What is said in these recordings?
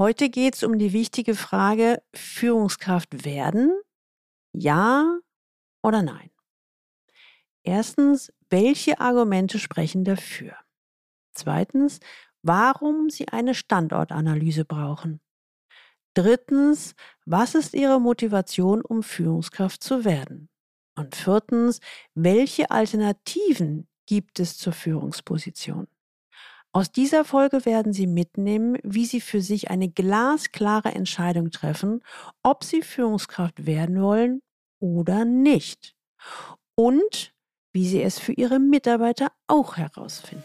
Heute geht es um die wichtige Frage, Führungskraft werden? Ja oder nein? Erstens, welche Argumente sprechen dafür? Zweitens, warum Sie eine Standortanalyse brauchen. Drittens, was ist Ihre Motivation, um Führungskraft zu werden? Und viertens, welche Alternativen gibt es zur Führungsposition? Aus dieser Folge werden Sie mitnehmen, wie Sie für sich eine glasklare Entscheidung treffen, ob Sie Führungskraft werden wollen oder nicht. Und wie Sie es für Ihre Mitarbeiter auch herausfinden.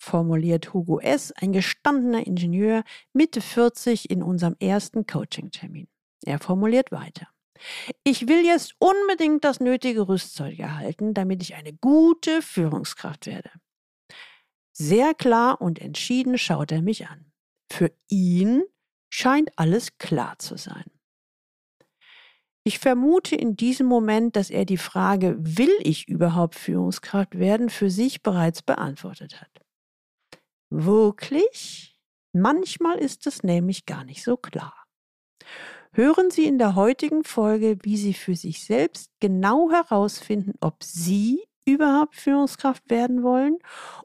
formuliert Hugo S., ein gestandener Ingenieur, Mitte 40 in unserem ersten Coaching-Termin. Er formuliert weiter. Ich will jetzt unbedingt das nötige Rüstzeug erhalten, damit ich eine gute Führungskraft werde. Sehr klar und entschieden schaut er mich an. Für ihn scheint alles klar zu sein. Ich vermute in diesem Moment, dass er die Frage, will ich überhaupt Führungskraft werden, für sich bereits beantwortet hat. Wirklich? Manchmal ist es nämlich gar nicht so klar. Hören Sie in der heutigen Folge, wie Sie für sich selbst genau herausfinden, ob Sie überhaupt Führungskraft werden wollen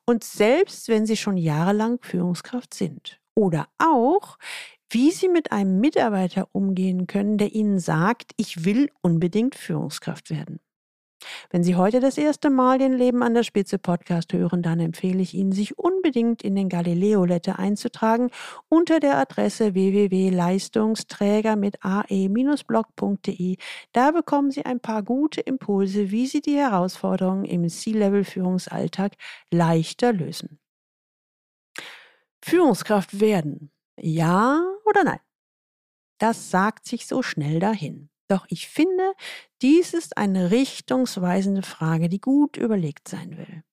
und selbst wenn Sie schon jahrelang Führungskraft sind. Oder auch, wie Sie mit einem Mitarbeiter umgehen können, der Ihnen sagt, ich will unbedingt Führungskraft werden. Wenn Sie heute das erste Mal den Leben an der Spitze Podcast hören, dann empfehle ich Ihnen, sich unbedingt in den Galileo Letter einzutragen unter der Adresse www.leistungsträger mit ae-blog.de. Da bekommen Sie ein paar gute Impulse, wie Sie die Herausforderungen im C-Level-Führungsalltag leichter lösen. Führungskraft werden. Ja oder nein? Das sagt sich so schnell dahin. Doch ich finde, dies ist eine richtungsweisende Frage, die gut überlegt sein will.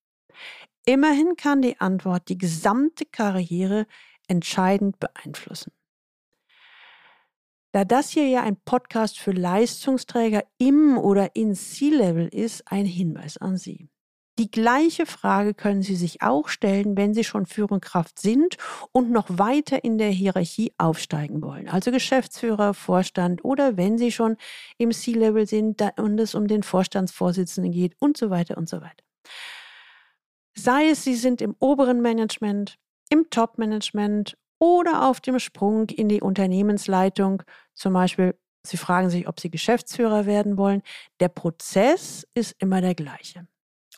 Immerhin kann die Antwort die gesamte Karriere entscheidend beeinflussen. Da das hier ja ein Podcast für Leistungsträger im oder in C-Level ist, ein Hinweis an Sie. Die gleiche Frage können Sie sich auch stellen, wenn Sie schon Führungskraft sind und noch weiter in der Hierarchie aufsteigen wollen. Also Geschäftsführer, Vorstand oder wenn Sie schon im C-Level sind und es um den Vorstandsvorsitzenden geht und so weiter und so weiter. Sei es, Sie sind im oberen Management, im Top-Management oder auf dem Sprung in die Unternehmensleitung, zum Beispiel Sie fragen sich, ob Sie Geschäftsführer werden wollen. Der Prozess ist immer der gleiche.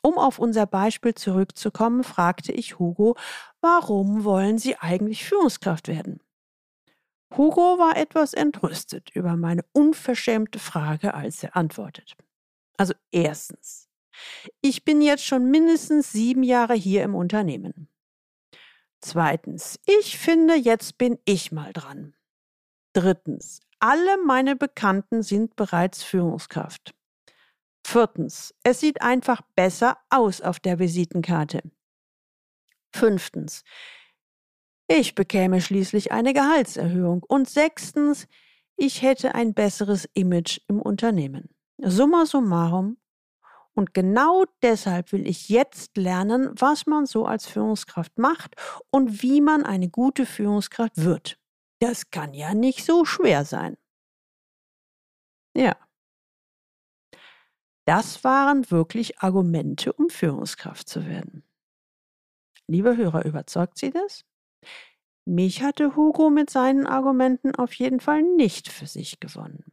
Um auf unser Beispiel zurückzukommen, fragte ich Hugo, warum wollen Sie eigentlich Führungskraft werden? Hugo war etwas entrüstet über meine unverschämte Frage, als er antwortet. Also erstens, ich bin jetzt schon mindestens sieben Jahre hier im Unternehmen. Zweitens, ich finde, jetzt bin ich mal dran. Drittens, alle meine Bekannten sind bereits Führungskraft. Viertens, es sieht einfach besser aus auf der Visitenkarte. Fünftens, ich bekäme schließlich eine Gehaltserhöhung. Und sechstens, ich hätte ein besseres Image im Unternehmen. Summa summarum. Und genau deshalb will ich jetzt lernen, was man so als Führungskraft macht und wie man eine gute Führungskraft wird. Das kann ja nicht so schwer sein. Ja, das waren wirklich Argumente, um Führungskraft zu werden. Liebe Hörer, überzeugt Sie das? Mich hatte Hugo mit seinen Argumenten auf jeden Fall nicht für sich gewonnen.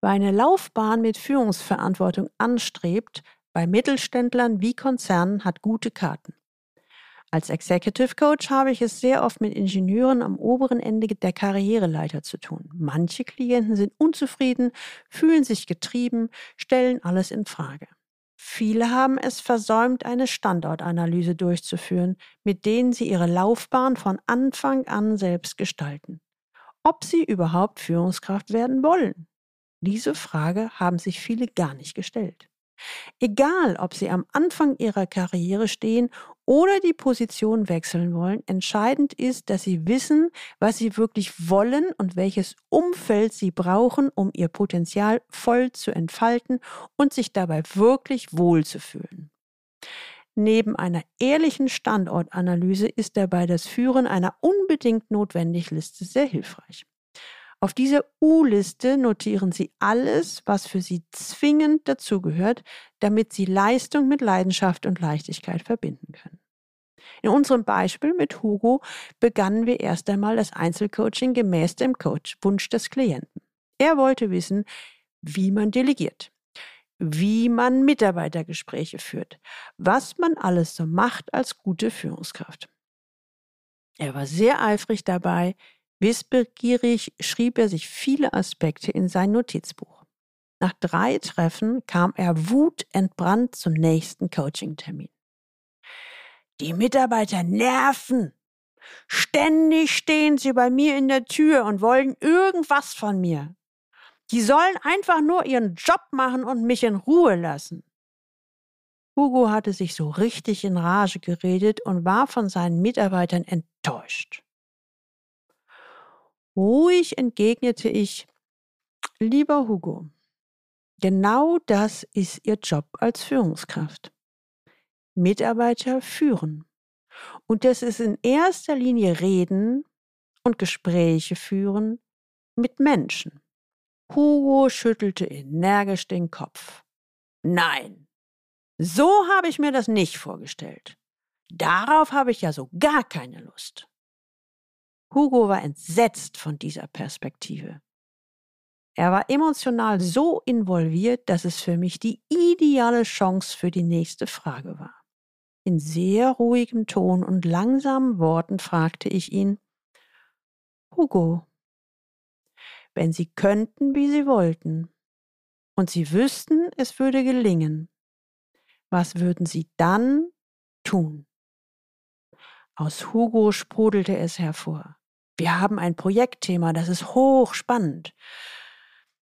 Wer eine Laufbahn mit Führungsverantwortung anstrebt, bei Mittelständlern wie Konzernen hat gute Karten. Als Executive Coach habe ich es sehr oft mit Ingenieuren am oberen Ende der Karriereleiter zu tun. Manche Klienten sind unzufrieden, fühlen sich getrieben, stellen alles in Frage. Viele haben es versäumt, eine Standortanalyse durchzuführen, mit denen sie ihre Laufbahn von Anfang an selbst gestalten. ob sie überhaupt Führungskraft werden wollen. Diese Frage haben sich viele gar nicht gestellt. Egal, ob sie am Anfang ihrer Karriere stehen oder die Position wechseln wollen, entscheidend ist, dass sie wissen, was sie wirklich wollen und welches Umfeld sie brauchen, um ihr Potenzial voll zu entfalten und sich dabei wirklich wohlzufühlen. Neben einer ehrlichen Standortanalyse ist dabei das Führen einer unbedingt notwendigen Liste sehr hilfreich. Auf dieser U-Liste notieren Sie alles, was für Sie zwingend dazugehört, damit Sie Leistung mit Leidenschaft und Leichtigkeit verbinden können. In unserem Beispiel mit Hugo begannen wir erst einmal das Einzelcoaching gemäß dem Coach Wunsch des Klienten. Er wollte wissen, wie man delegiert, wie man Mitarbeitergespräche führt, was man alles so macht als gute Führungskraft. Er war sehr eifrig dabei, Wissbegierig schrieb er sich viele Aspekte in sein Notizbuch. Nach drei Treffen kam er wutentbrannt zum nächsten Coaching-Termin. Die Mitarbeiter nerven. Ständig stehen sie bei mir in der Tür und wollen irgendwas von mir. Die sollen einfach nur ihren Job machen und mich in Ruhe lassen. Hugo hatte sich so richtig in Rage geredet und war von seinen Mitarbeitern enttäuscht. Ruhig entgegnete ich, lieber Hugo, genau das ist Ihr Job als Führungskraft. Mitarbeiter führen. Und das ist in erster Linie Reden und Gespräche führen mit Menschen. Hugo schüttelte energisch den Kopf. Nein, so habe ich mir das nicht vorgestellt. Darauf habe ich ja so gar keine Lust. Hugo war entsetzt von dieser Perspektive. Er war emotional so involviert, dass es für mich die ideale Chance für die nächste Frage war. In sehr ruhigem Ton und langsamen Worten fragte ich ihn, Hugo, wenn Sie könnten, wie Sie wollten, und Sie wüssten, es würde gelingen, was würden Sie dann tun? Aus Hugo sprudelte es hervor. Wir haben ein Projektthema, das ist hochspannend.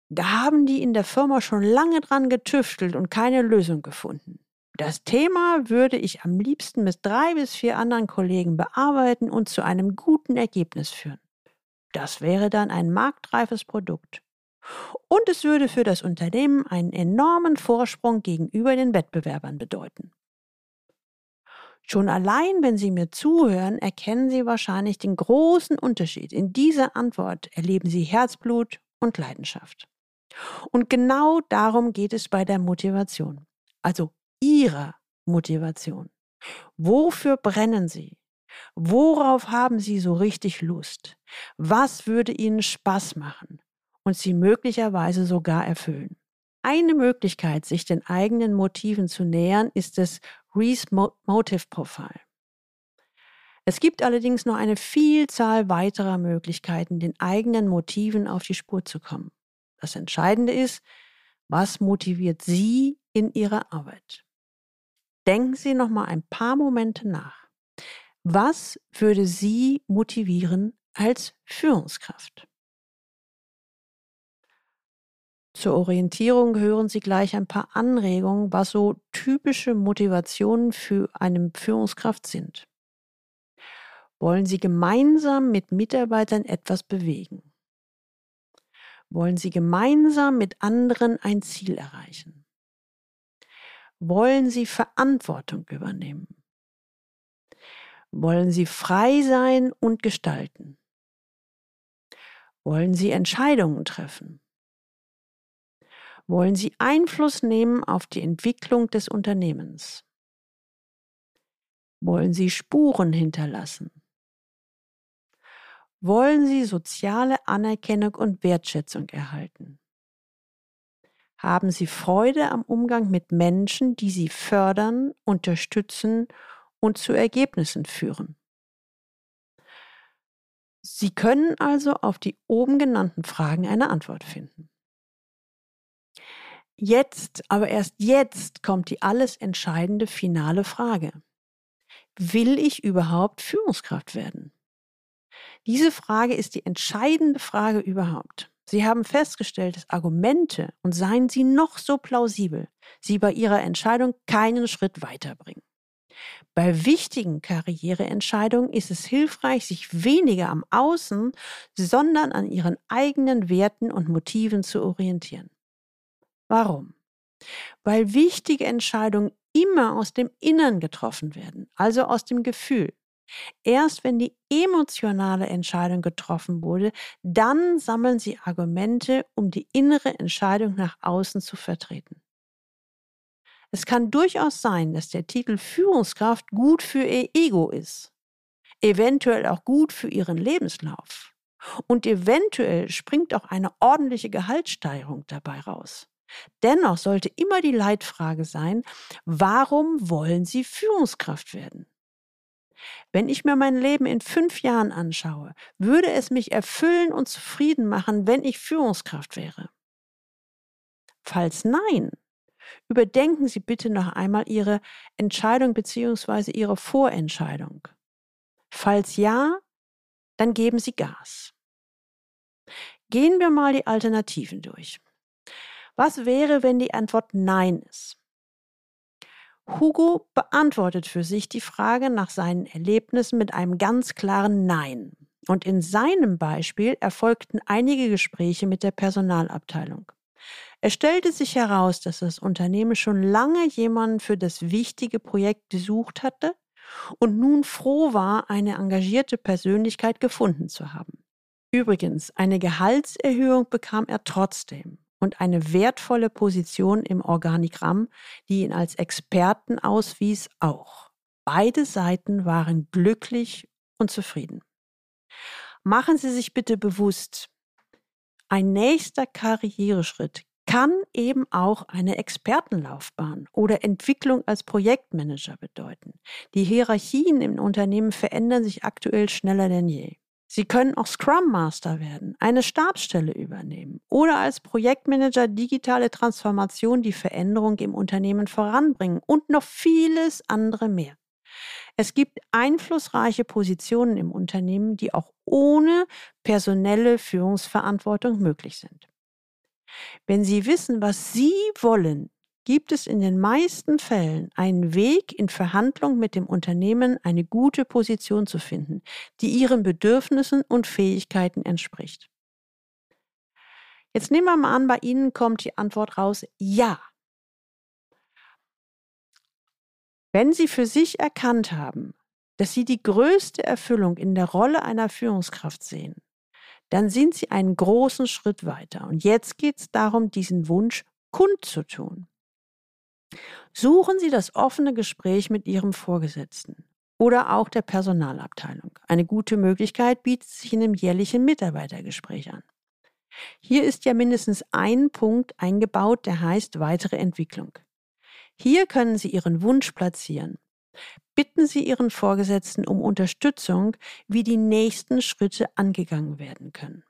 Da haben die in der Firma schon lange dran getüftelt und keine Lösung gefunden. Das Thema würde ich am liebsten mit drei bis vier anderen Kollegen bearbeiten und zu einem guten Ergebnis führen. Das wäre dann ein marktreifes Produkt. Und es würde für das Unternehmen einen enormen Vorsprung gegenüber den Wettbewerbern bedeuten. Schon allein, wenn Sie mir zuhören, erkennen Sie wahrscheinlich den großen Unterschied. In dieser Antwort erleben Sie Herzblut und Leidenschaft. Und genau darum geht es bei der Motivation. Also Ihrer Motivation. Wofür brennen Sie? Worauf haben Sie so richtig Lust? Was würde Ihnen Spaß machen und Sie möglicherweise sogar erfüllen? Eine Möglichkeit, sich den eigenen Motiven zu nähern, ist das Reese Motive Profile. Es gibt allerdings noch eine Vielzahl weiterer Möglichkeiten, den eigenen Motiven auf die Spur zu kommen. Das Entscheidende ist, was motiviert Sie in Ihrer Arbeit? Denken Sie noch mal ein paar Momente nach. Was würde Sie motivieren als Führungskraft? Zur Orientierung hören Sie gleich ein paar Anregungen, was so typische Motivationen für eine Führungskraft sind. Wollen Sie gemeinsam mit Mitarbeitern etwas bewegen? Wollen Sie gemeinsam mit anderen ein Ziel erreichen? Wollen Sie Verantwortung übernehmen? Wollen Sie frei sein und gestalten? Wollen Sie Entscheidungen treffen? Wollen Sie Einfluss nehmen auf die Entwicklung des Unternehmens? Wollen Sie Spuren hinterlassen? Wollen Sie soziale Anerkennung und Wertschätzung erhalten? Haben Sie Freude am Umgang mit Menschen, die Sie fördern, unterstützen und zu Ergebnissen führen? Sie können also auf die oben genannten Fragen eine Antwort finden. Jetzt, aber erst jetzt kommt die alles entscheidende finale Frage. Will ich überhaupt Führungskraft werden? Diese Frage ist die entscheidende Frage überhaupt. Sie haben festgestellt, dass Argumente, und seien sie noch so plausibel, Sie bei Ihrer Entscheidung keinen Schritt weiterbringen. Bei wichtigen Karriereentscheidungen ist es hilfreich, sich weniger am Außen, sondern an Ihren eigenen Werten und Motiven zu orientieren. Warum? Weil wichtige Entscheidungen immer aus dem Innern getroffen werden, also aus dem Gefühl. Erst wenn die emotionale Entscheidung getroffen wurde, dann sammeln Sie Argumente, um die innere Entscheidung nach außen zu vertreten. Es kann durchaus sein, dass der Titel Führungskraft gut für Ihr Ego ist, eventuell auch gut für Ihren Lebenslauf. Und eventuell springt auch eine ordentliche Gehaltssteigerung dabei raus. Dennoch sollte immer die Leitfrage sein, warum wollen Sie Führungskraft werden? Wenn ich mir mein Leben in fünf Jahren anschaue, würde es mich erfüllen und zufrieden machen, wenn ich Führungskraft wäre? Falls nein, überdenken Sie bitte noch einmal Ihre Entscheidung bzw. Ihre Vorentscheidung. Falls ja, dann geben Sie Gas. Gehen wir mal die Alternativen durch. Was wäre, wenn die Antwort Nein ist? Hugo beantwortet für sich die Frage nach seinen Erlebnissen mit einem ganz klaren Nein. Und in seinem Beispiel erfolgten einige Gespräche mit der Personalabteilung. Es stellte sich heraus, dass das Unternehmen schon lange jemanden für das wichtige Projekt gesucht hatte und nun froh war, eine engagierte Persönlichkeit gefunden zu haben. Übrigens, eine Gehaltserhöhung bekam er trotzdem und eine wertvolle Position im Organigramm, die ihn als Experten auswies, auch. Beide Seiten waren glücklich und zufrieden. Machen Sie sich bitte bewusst, ein nächster Karriereschritt kann eben auch eine Expertenlaufbahn oder Entwicklung als Projektmanager bedeuten. Die Hierarchien im Unternehmen verändern sich aktuell schneller denn je. Sie können auch Scrum Master werden, eine Stabsstelle übernehmen oder als Projektmanager digitale Transformation die Veränderung im Unternehmen voranbringen und noch vieles andere mehr. Es gibt einflussreiche Positionen im Unternehmen, die auch ohne personelle Führungsverantwortung möglich sind. Wenn Sie wissen, was Sie wollen, gibt es in den meisten Fällen einen Weg, in Verhandlung mit dem Unternehmen eine gute Position zu finden, die ihren Bedürfnissen und Fähigkeiten entspricht. Jetzt nehmen wir mal an, bei Ihnen kommt die Antwort raus, ja. Wenn Sie für sich erkannt haben, dass Sie die größte Erfüllung in der Rolle einer Führungskraft sehen, dann sind Sie einen großen Schritt weiter. Und jetzt geht es darum, diesen Wunsch kundzutun. Suchen Sie das offene Gespräch mit Ihrem Vorgesetzten oder auch der Personalabteilung. Eine gute Möglichkeit bietet sich in einem jährlichen Mitarbeitergespräch an. Hier ist ja mindestens ein Punkt eingebaut, der heißt weitere Entwicklung. Hier können Sie Ihren Wunsch platzieren. Bitten Sie Ihren Vorgesetzten um Unterstützung, wie die nächsten Schritte angegangen werden können.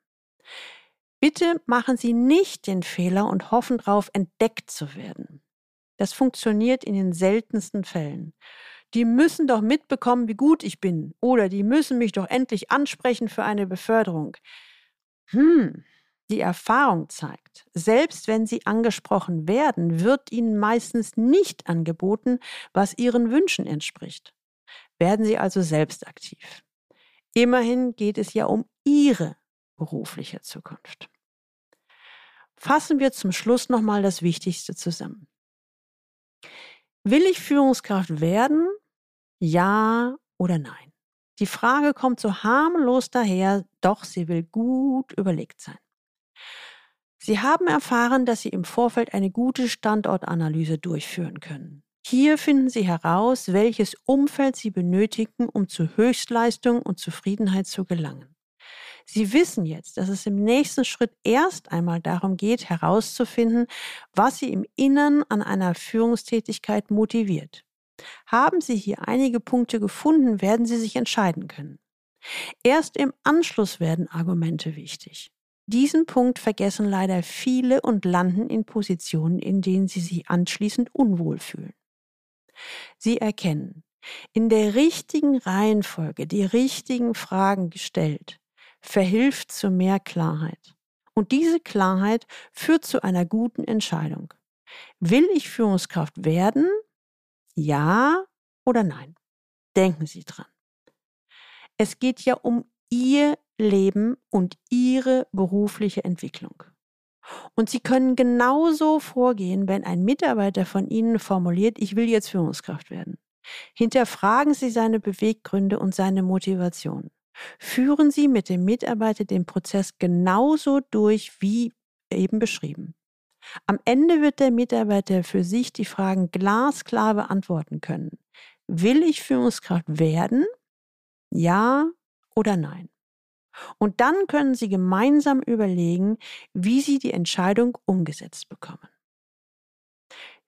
Bitte machen Sie nicht den Fehler und hoffen darauf, entdeckt zu werden. Das funktioniert in den seltensten Fällen. Die müssen doch mitbekommen, wie gut ich bin. Oder die müssen mich doch endlich ansprechen für eine Beförderung. Hm, die Erfahrung zeigt, selbst wenn sie angesprochen werden, wird ihnen meistens nicht angeboten, was ihren Wünschen entspricht. Werden sie also selbst aktiv. Immerhin geht es ja um ihre berufliche Zukunft. Fassen wir zum Schluss nochmal das Wichtigste zusammen. Will ich Führungskraft werden? Ja oder nein? Die Frage kommt so harmlos daher, doch sie will gut überlegt sein. Sie haben erfahren, dass Sie im Vorfeld eine gute Standortanalyse durchführen können. Hier finden Sie heraus, welches Umfeld Sie benötigen, um zu Höchstleistung und Zufriedenheit zu gelangen. Sie wissen jetzt, dass es im nächsten Schritt erst einmal darum geht, herauszufinden, was Sie im Innern an einer Führungstätigkeit motiviert. Haben Sie hier einige Punkte gefunden, werden Sie sich entscheiden können. Erst im Anschluss werden Argumente wichtig. Diesen Punkt vergessen leider viele und landen in Positionen, in denen sie sich anschließend unwohl fühlen. Sie erkennen, in der richtigen Reihenfolge die richtigen Fragen gestellt, verhilft zu mehr Klarheit. Und diese Klarheit führt zu einer guten Entscheidung. Will ich Führungskraft werden? Ja oder nein? Denken Sie dran. Es geht ja um Ihr Leben und Ihre berufliche Entwicklung. Und Sie können genauso vorgehen, wenn ein Mitarbeiter von Ihnen formuliert, ich will jetzt Führungskraft werden. Hinterfragen Sie seine Beweggründe und seine Motivation. Führen Sie mit dem Mitarbeiter den Prozess genauso durch wie eben beschrieben. Am Ende wird der Mitarbeiter für sich die Fragen glasklar beantworten können. Will ich Führungskraft werden? Ja oder nein? Und dann können Sie gemeinsam überlegen, wie Sie die Entscheidung umgesetzt bekommen.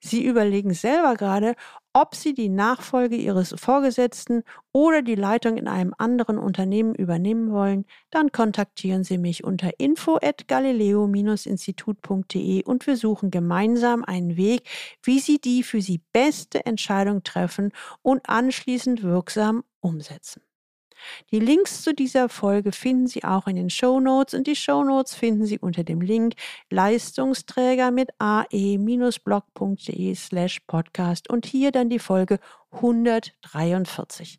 Sie überlegen selber gerade, ob Sie die Nachfolge Ihres Vorgesetzten oder die Leitung in einem anderen Unternehmen übernehmen wollen, dann kontaktieren Sie mich unter info@galileo-institut.de und wir suchen gemeinsam einen Weg, wie Sie die für Sie beste Entscheidung treffen und anschließend wirksam umsetzen. Die Links zu dieser Folge finden Sie auch in den Show Notes und die Show Notes finden Sie unter dem Link Leistungsträger mit ae-blog.de slash podcast und hier dann die Folge 143.